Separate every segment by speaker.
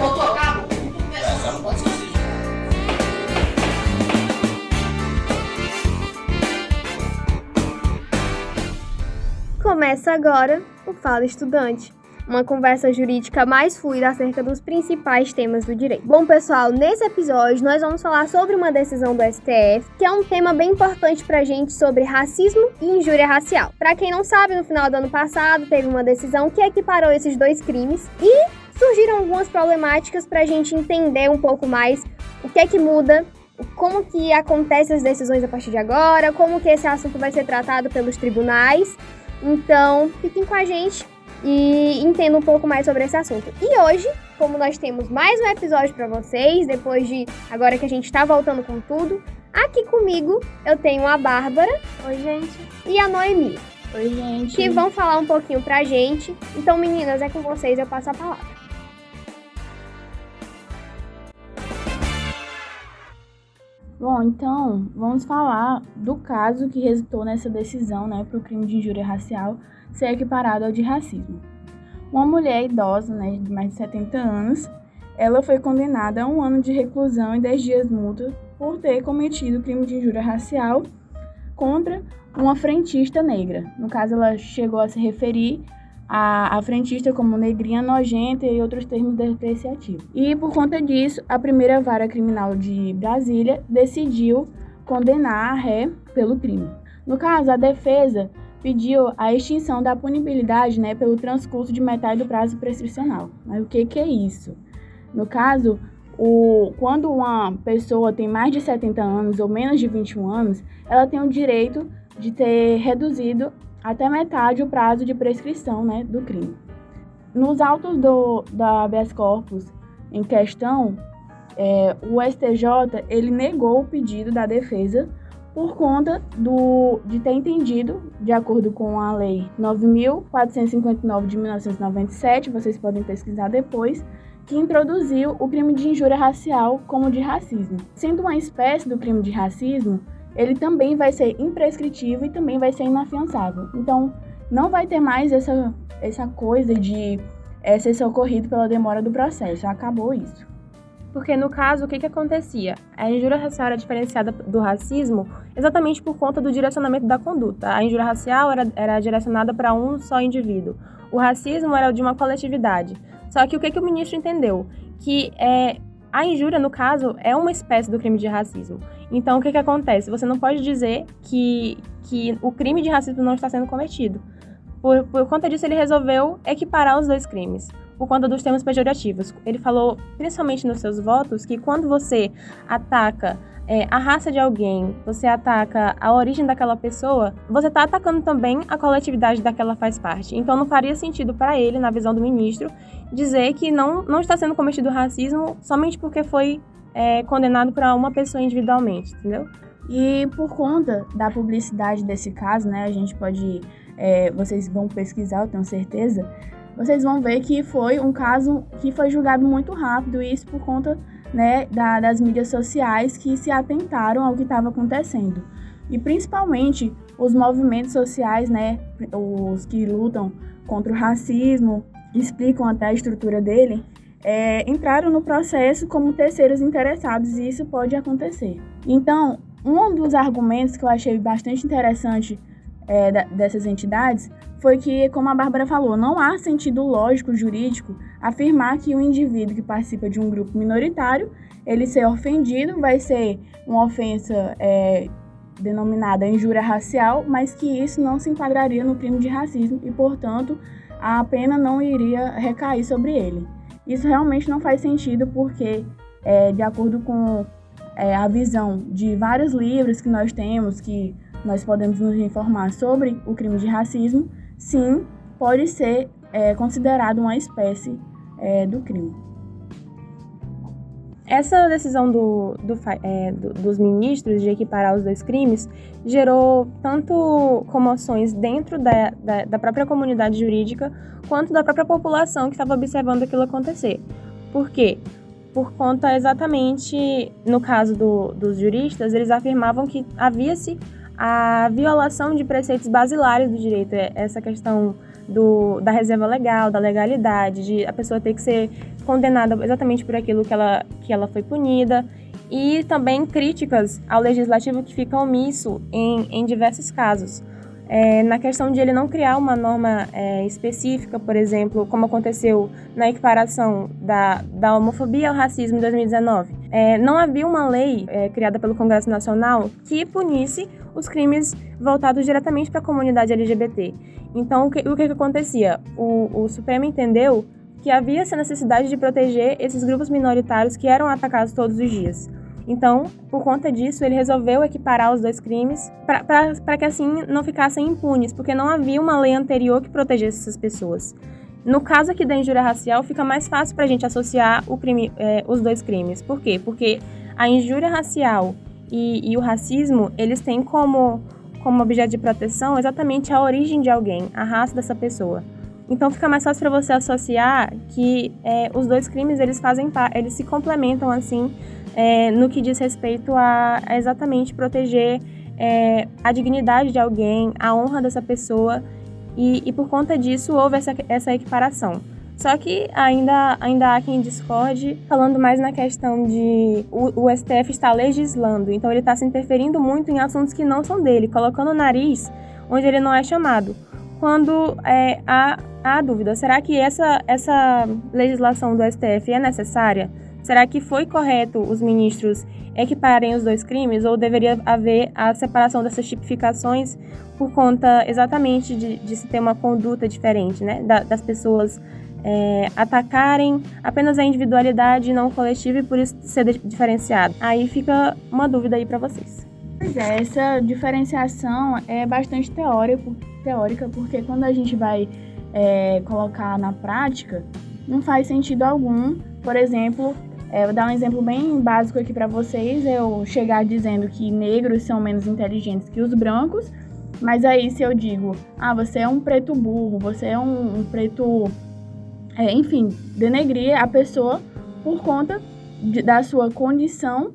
Speaker 1: Botou a pode.
Speaker 2: Começa agora o Fala Estudante, uma conversa jurídica mais fluida acerca dos principais temas do direito. Bom, pessoal, nesse episódio nós vamos falar sobre uma decisão do STF, que é um tema bem importante pra gente sobre racismo e injúria racial. Para quem não sabe, no final do ano passado teve uma decisão que equiparou esses dois crimes e surgiram algumas problemáticas pra gente entender um pouco mais o que é que muda como que acontecem as decisões a partir de agora, como que esse assunto vai ser tratado pelos tribunais então, fiquem com a gente e entendam um pouco mais sobre esse assunto. E hoje, como nós temos mais um episódio para vocês, depois de agora que a gente está voltando com tudo, aqui comigo eu tenho a Bárbara.
Speaker 3: Oi, gente.
Speaker 2: E a Noemi.
Speaker 3: Oi, gente.
Speaker 2: Que vão falar um pouquinho pra gente. Então, meninas, é com vocês, eu passo a palavra.
Speaker 3: Bom, então vamos falar do caso que resultou nessa decisão né, para o crime de injúria racial ser equiparado ao de racismo. Uma mulher idosa, né, de mais de 70 anos, ela foi condenada a um ano de reclusão e 10 dias multa por ter cometido crime de injúria racial contra uma frentista negra. No caso, ela chegou a se referir a, a frentista como negrinha nojenta e outros termos depreciativos. E por conta disso, a primeira vara criminal de Brasília decidiu condenar a ré pelo crime. No caso, a defesa pediu a extinção da punibilidade né, pelo transcurso de metade do prazo prescricional. Mas o que, que é isso? No caso, o, quando uma pessoa tem mais de 70 anos ou menos de 21 anos, ela tem o direito de ter reduzido até metade o prazo de prescrição né, do crime. Nos autos do, da habeas corpus em questão, é, o STJ ele negou o pedido da defesa por conta do, de ter entendido, de acordo com a Lei 9.459 de 1997, vocês podem pesquisar depois, que introduziu o crime de injúria racial como de racismo. Sendo uma espécie do crime de racismo, ele também vai ser imprescritível e também vai ser inafiançável. Então, não vai ter mais essa, essa coisa de é, ser socorrido pela demora do processo. Acabou isso.
Speaker 4: Porque no caso, o que, que acontecia? A injúria racial era diferenciada do racismo exatamente por conta do direcionamento da conduta. A injúria racial era, era direcionada para um só indivíduo. O racismo era de uma coletividade. Só que o que, que o ministro entendeu? Que é, a injúria, no caso, é uma espécie do crime de racismo. Então, o que, que acontece? Você não pode dizer que, que o crime de racismo não está sendo cometido. Por, por conta disso, ele resolveu equiparar os dois crimes, por conta dos termos pejorativos. Ele falou, principalmente nos seus votos, que quando você ataca é, a raça de alguém, você ataca a origem daquela pessoa, você está atacando também a coletividade daquela faz parte. Então não faria sentido para ele, na visão do ministro, dizer que não, não está sendo cometido racismo somente porque foi é, condenado para uma pessoa individualmente, entendeu?
Speaker 3: E por conta da publicidade desse caso, né, a gente pode, é, vocês vão pesquisar, eu tenho certeza, vocês vão ver que foi um caso que foi julgado muito rápido, e isso por conta né, da, das mídias sociais que se atentaram ao que estava acontecendo. E principalmente os movimentos sociais, né, os que lutam contra o racismo, explicam até a estrutura dele, é, entraram no processo como terceiros interessados e isso pode acontecer. Então, um dos argumentos que eu achei bastante interessante é, dessas entidades foi que, como a Bárbara falou, não há sentido lógico jurídico afirmar que o indivíduo que participa de um grupo minoritário, ele ser ofendido vai ser uma ofensa é, denominada injúria racial, mas que isso não se enquadraria no crime de racismo e, portanto, a pena não iria recair sobre ele. Isso realmente não faz sentido porque, é, de acordo com é, a visão de vários livros que nós temos, que nós podemos nos informar sobre o crime de racismo, sim, pode ser é, considerado uma espécie é, do crime.
Speaker 4: Essa decisão do, do, é, do, dos ministros de equiparar os dois crimes gerou tanto comoções dentro da, da, da própria comunidade jurídica quanto da própria população que estava observando aquilo acontecer. Por quê? Por conta exatamente, no caso do, dos juristas, eles afirmavam que havia-se a violação de preceitos basilares do direito, é essa questão do, da reserva legal, da legalidade, de a pessoa ter que ser condenada exatamente por aquilo que ela, que ela foi punida, e também críticas ao legislativo que fica omisso em, em diversos casos. É, na questão de ele não criar uma norma é, específica, por exemplo, como aconteceu na equiparação da, da homofobia ao racismo em 2019. É, não havia uma lei é, criada pelo Congresso Nacional que punisse os crimes voltados diretamente para a comunidade LGBT. Então, o que, o que, que acontecia? O, o Supremo entendeu que havia essa necessidade de proteger esses grupos minoritários que eram atacados todos os dias. Então, por conta disso, ele resolveu equiparar os dois crimes para que assim não ficassem impunes, porque não havia uma lei anterior que protegesse essas pessoas. No caso aqui da injúria racial, fica mais fácil para a gente associar crime, é, os dois crimes. Por quê? Porque a injúria racial e, e o racismo, eles têm como, como objeto de proteção exatamente a origem de alguém, a raça dessa pessoa. Então fica mais fácil para você associar que é, os dois crimes eles fazem eles se complementam assim é, no que diz respeito a, a exatamente proteger é, a dignidade de alguém, a honra dessa pessoa, e, e por conta disso houve essa, essa equiparação. Só que ainda, ainda há quem discorde, falando mais na questão de o, o STF está legislando, então ele está se interferindo muito em assuntos que não são dele, colocando o nariz onde ele não é chamado. Quando é, há, há dúvida, será que essa, essa legislação do STF é necessária? Será que foi correto os ministros equiparem os dois crimes ou deveria haver a separação dessas tipificações por conta exatamente de, de se ter uma conduta diferente, né? Da, das pessoas é, atacarem apenas a individualidade e não o coletivo e por isso ser diferenciado. Aí fica uma dúvida aí para vocês.
Speaker 3: Pois é, essa diferenciação é bastante teórico, teórica, porque quando a gente vai é, colocar na prática, não faz sentido algum, por exemplo, é, vou dar um exemplo bem básico aqui para vocês. Eu chegar dizendo que negros são menos inteligentes que os brancos, mas aí se eu digo, ah, você é um preto burro, você é um, um preto. É, enfim, denegrir a pessoa por conta de, da sua condição,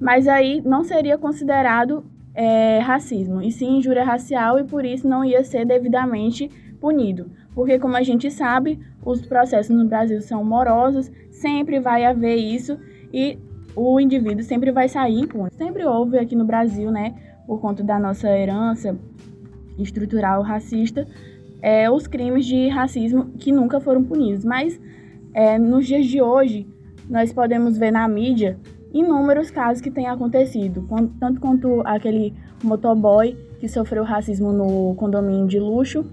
Speaker 3: mas aí não seria considerado é, racismo, e sim injúria racial, e por isso não ia ser devidamente punido. Porque, como a gente sabe, os processos no Brasil são morosos, sempre vai haver isso e o indivíduo sempre vai sair impune. Sempre houve aqui no Brasil, né, por conta da nossa herança estrutural racista, é, os crimes de racismo que nunca foram punidos. Mas é, nos dias de hoje, nós podemos ver na mídia inúmeros casos que têm acontecido, tanto quanto aquele motoboy que sofreu racismo no condomínio de luxo,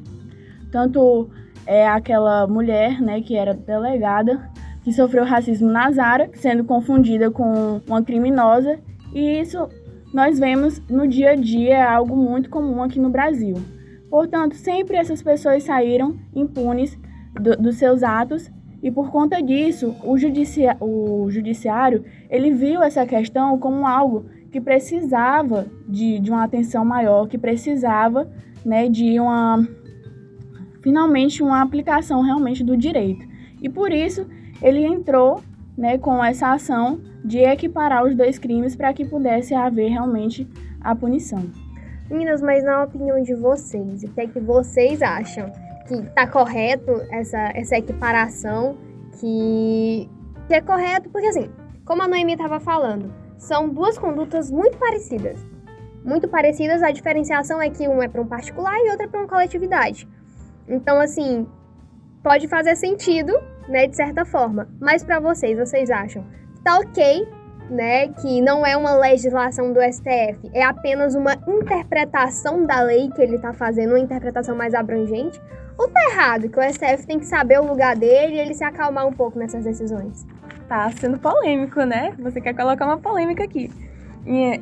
Speaker 3: tanto é aquela mulher, né, que era delegada, que sofreu racismo na Zara, sendo confundida com uma criminosa, e isso nós vemos no dia a dia, é algo muito comum aqui no Brasil. Portanto, sempre essas pessoas saíram impunes do, dos seus atos e por conta disso, o, o judiciário ele viu essa questão como algo que precisava de, de uma atenção maior, que precisava né, de uma finalmente uma aplicação realmente do direito. E por isso ele entrou né, com essa ação de equiparar os dois crimes para que pudesse haver realmente a punição.
Speaker 2: Meninas, mas na opinião de vocês, o que é que vocês acham? Que está correto essa, essa equiparação? Que, que é correto? Porque assim, como a Noemi estava falando, são duas condutas muito parecidas. Muito parecidas, a diferenciação é que um é para um particular e outro é para uma coletividade. Então, assim, pode fazer sentido, né, de certa forma. Mas para vocês, vocês acham tá ok, né, que não é uma legislação do STF, é apenas uma interpretação da lei que ele tá fazendo, uma interpretação mais abrangente? Ou tá errado, que o STF tem que saber o lugar dele e ele se acalmar um pouco nessas decisões?
Speaker 4: Tá sendo polêmico, né? Você quer colocar uma polêmica aqui.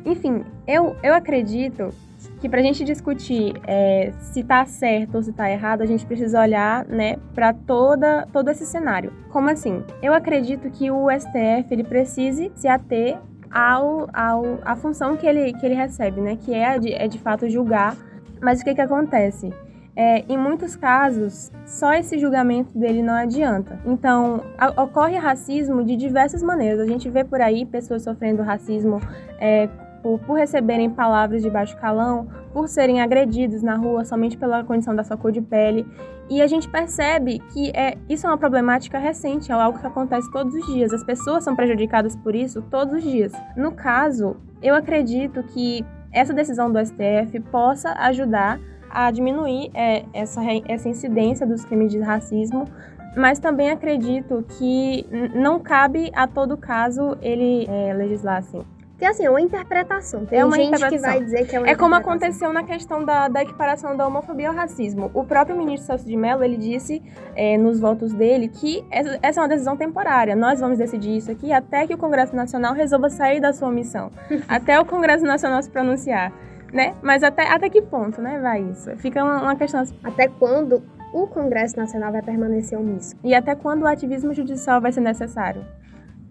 Speaker 4: Enfim, eu, eu acredito que para a gente discutir é, se está certo ou se está errado, a gente precisa olhar, né, para todo esse cenário. Como assim? Eu acredito que o STF ele precise se ater ao, ao a função que ele, que ele recebe, né, que é de, é de fato julgar. Mas o que que acontece? É, em muitos casos, só esse julgamento dele não adianta. Então, a, ocorre racismo de diversas maneiras. A gente vê por aí pessoas sofrendo racismo é, por, por receberem palavras de baixo calão, por serem agredidos na rua somente pela condição da sua cor de pele. E a gente percebe que é, isso é uma problemática recente, é algo que acontece todos os dias. As pessoas são prejudicadas por isso todos os dias. No caso, eu acredito que essa decisão do STF possa ajudar a diminuir é, essa, essa incidência dos crimes de racismo, mas também acredito que não cabe a todo caso ele é, legislar assim.
Speaker 2: Porque assim, é uma interpretação. Tem é uma gente interpretação. que vai dizer que é uma
Speaker 4: É como aconteceu na questão da, da equiparação da homofobia ao racismo. O próprio ministro Celso de Mello, ele disse é, nos votos dele que essa, essa, é uma decisão temporária. Nós vamos decidir isso aqui até que o Congresso Nacional resolva sair da sua omissão. até o Congresso Nacional se pronunciar né? Mas até, até que ponto, né, vai isso? Fica uma, uma questão... Assim.
Speaker 2: Até quando o Congresso Nacional vai permanecer omisso?
Speaker 4: E até quando o ativismo judicial vai ser necessário?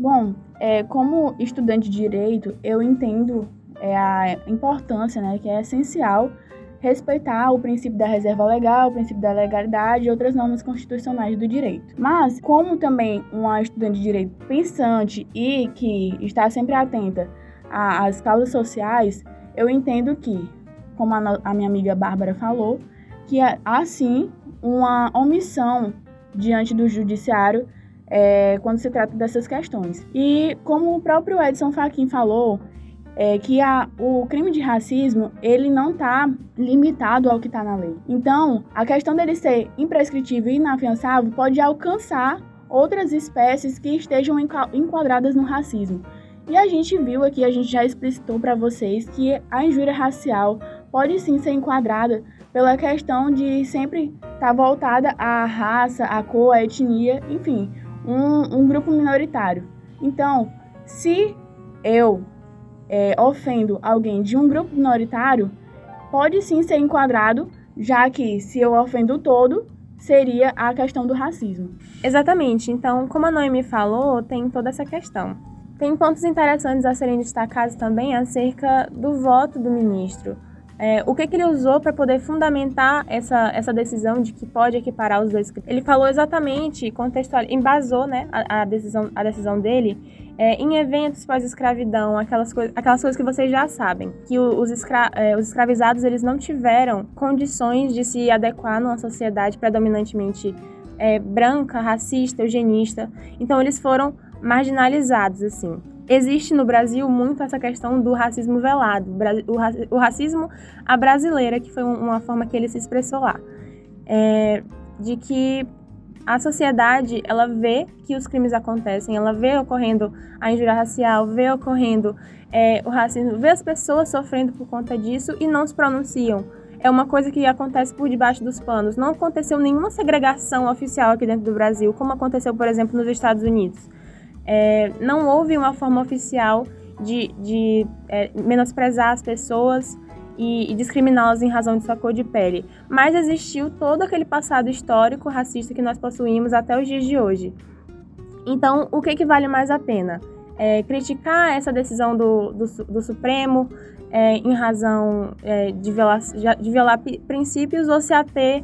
Speaker 3: Bom, é, como estudante de direito, eu entendo é, a importância, né, que é essencial respeitar o princípio da reserva legal, o princípio da legalidade e outras normas constitucionais do direito. Mas, como também uma estudante de direito pensante e que está sempre atenta às causas sociais, eu entendo que, como a, a minha amiga Bárbara falou, que há sim uma omissão diante do judiciário é, quando se trata dessas questões. E como o próprio Edson Fachin falou, é que a, o crime de racismo ele não está limitado ao que está na lei. Então, a questão dele ser imprescritível e inafiançável pode alcançar outras espécies que estejam enquadradas no racismo. E a gente viu aqui, a gente já explicitou para vocês que a injúria racial pode sim ser enquadrada pela questão de sempre estar tá voltada à raça, à cor, à etnia, enfim, um, um grupo minoritário. Então, se eu é, ofendo alguém de um grupo minoritário, pode sim ser enquadrado, já que se eu ofendo todo, seria a questão do racismo.
Speaker 4: Exatamente. Então, como a Noemi falou, tem toda essa questão. Tem pontos interessantes a serem destacados também acerca do voto do ministro. É, o que, que, ele usou para poder fundamentar essa, essa decisão de que pode equiparar os dois crimes? Ele falou exatamente, contextual, embasou né, a, a, decisão, a decisão dele é, em eventos pós-escravidão, aquelas, coi aquelas coisas que vocês já sabem, que os, escra é, os escravizados eles não tiveram condições de se adequar numa sociedade predominantemente é, branca, racista, eugenista. Então eles foram marginalizados, assim. Existe no Brasil muito essa questão do racismo velado, o racismo à brasileira, que foi uma forma que ele se expressou lá. É, de que a sociedade, ela vê que os crimes acontecem, ela vê ocorrendo a injúria racial, vê ocorrendo é, o racismo, vê as pessoas sofrendo por conta disso e não se pronunciam. É uma coisa que acontece por debaixo dos panos. Não aconteceu nenhuma segregação oficial aqui dentro do Brasil, como aconteceu, por exemplo, nos Estados Unidos é, não houve uma forma oficial de, de é, menosprezar as pessoas e, e discriminá-las em razão de sua cor de pele, mas existiu todo aquele passado histórico racista que nós possuímos até os dias de hoje. Então, o que, que vale mais a pena? É, criticar essa decisão do, do, do Supremo é, em razão é, de, de violar princípios ou se ater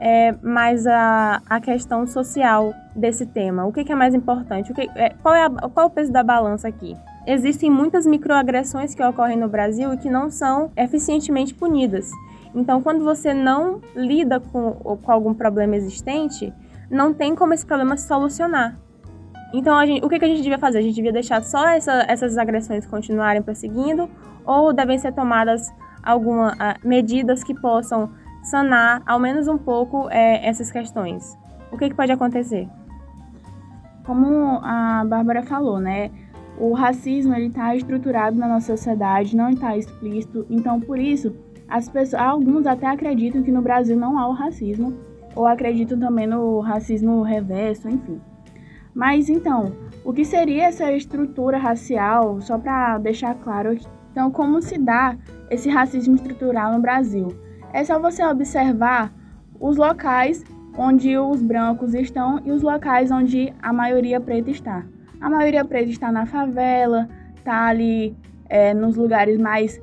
Speaker 4: é, mais a, a questão social desse tema. O que, que é mais importante? O que, é, qual, é a, qual é o peso da balança aqui? Existem muitas microagressões que ocorrem no Brasil e que não são eficientemente punidas. Então, quando você não lida com, com algum problema existente, não tem como esse problema se solucionar. Então, gente, o que, que, a gente devia fazer? A gente devia deixar só essa, essas agressões continuarem prosseguindo ou devem ser tomadas algumas medidas que possam sanar, ao menos um pouco, é, essas questões? O que, que pode acontecer?
Speaker 3: Como a Bárbara falou, né? O racismo ele está estruturado na nossa sociedade, não está explícito. Então, por isso, as pessoas, alguns até acreditam que no Brasil não há o racismo, ou acreditam também no racismo reverso, enfim. Mas então, o que seria essa estrutura racial? Só para deixar claro. Então, como se dá esse racismo estrutural no Brasil? É só você observar os locais onde os brancos estão e os locais onde a maioria preta está. A maioria preta está na favela, está ali é, nos lugares mais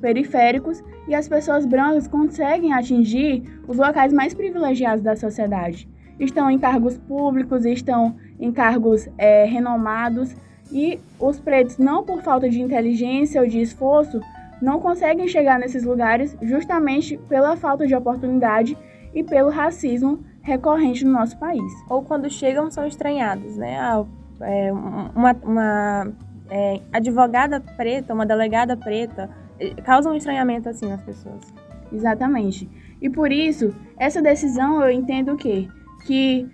Speaker 3: periféricos e as pessoas brancas conseguem atingir os locais mais privilegiados da sociedade. Estão em cargos públicos, estão em cargos é, renomados E os pretos, não por falta de inteligência ou de esforço, não conseguem chegar nesses lugares justamente pela falta de oportunidade e pelo racismo recorrente no nosso país.
Speaker 4: Ou quando chegam, são estranhados, né? Ah, é, uma, uma é, advogada preta, uma delegada preta, causa um estranhamento assim nas pessoas.
Speaker 3: Exatamente. E por isso, essa decisão eu entendo o quê? Que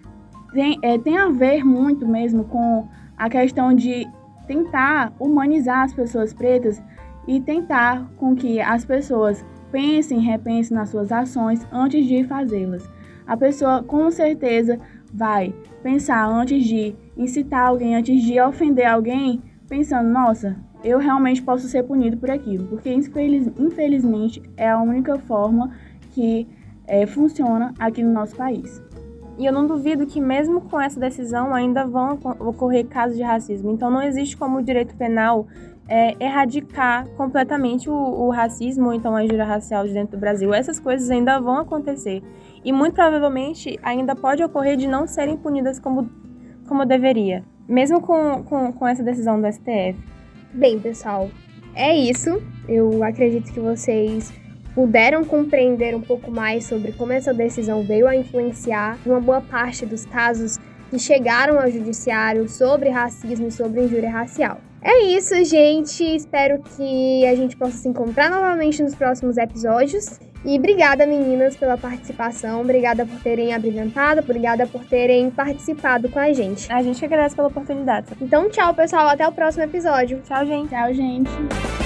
Speaker 3: tem, é, tem a ver muito mesmo com a questão de tentar humanizar as pessoas pretas e tentar com que as pessoas pensem, repensem nas suas ações antes de fazê-las. A pessoa com certeza vai pensar antes de incitar alguém, antes de ofender alguém, pensando, nossa, eu realmente posso ser punido por aquilo, porque infeliz, infelizmente é a única forma que é, funciona aqui no nosso país.
Speaker 4: E eu não duvido que, mesmo com essa decisão, ainda vão ocorrer casos de racismo. Então, não existe como o direito penal é, erradicar completamente o, o, racismo ou então a injúria racial de dentro do Brasil. Essas coisas ainda vão acontecer. E muito provavelmente ainda pode ocorrer de não serem punidas como, como deveria, mesmo com, com, com essa decisão do STF.
Speaker 2: Bem, pessoal, é isso. Eu acredito que vocês puderam compreender um pouco mais sobre como essa decisão veio a influenciar uma boa parte dos casos que chegaram ao judiciário sobre racismo e sobre injúria racial. É isso, gente. Espero que a gente possa se encontrar novamente nos próximos episódios. E obrigada, meninas, pela participação. Obrigada por terem abrilhantado, obrigada por terem participado com a gente.
Speaker 4: A gente agradece pela oportunidade.
Speaker 2: Então, tchau, pessoal. Até o próximo episódio.
Speaker 4: Tchau, gente.
Speaker 3: Tchau, gente.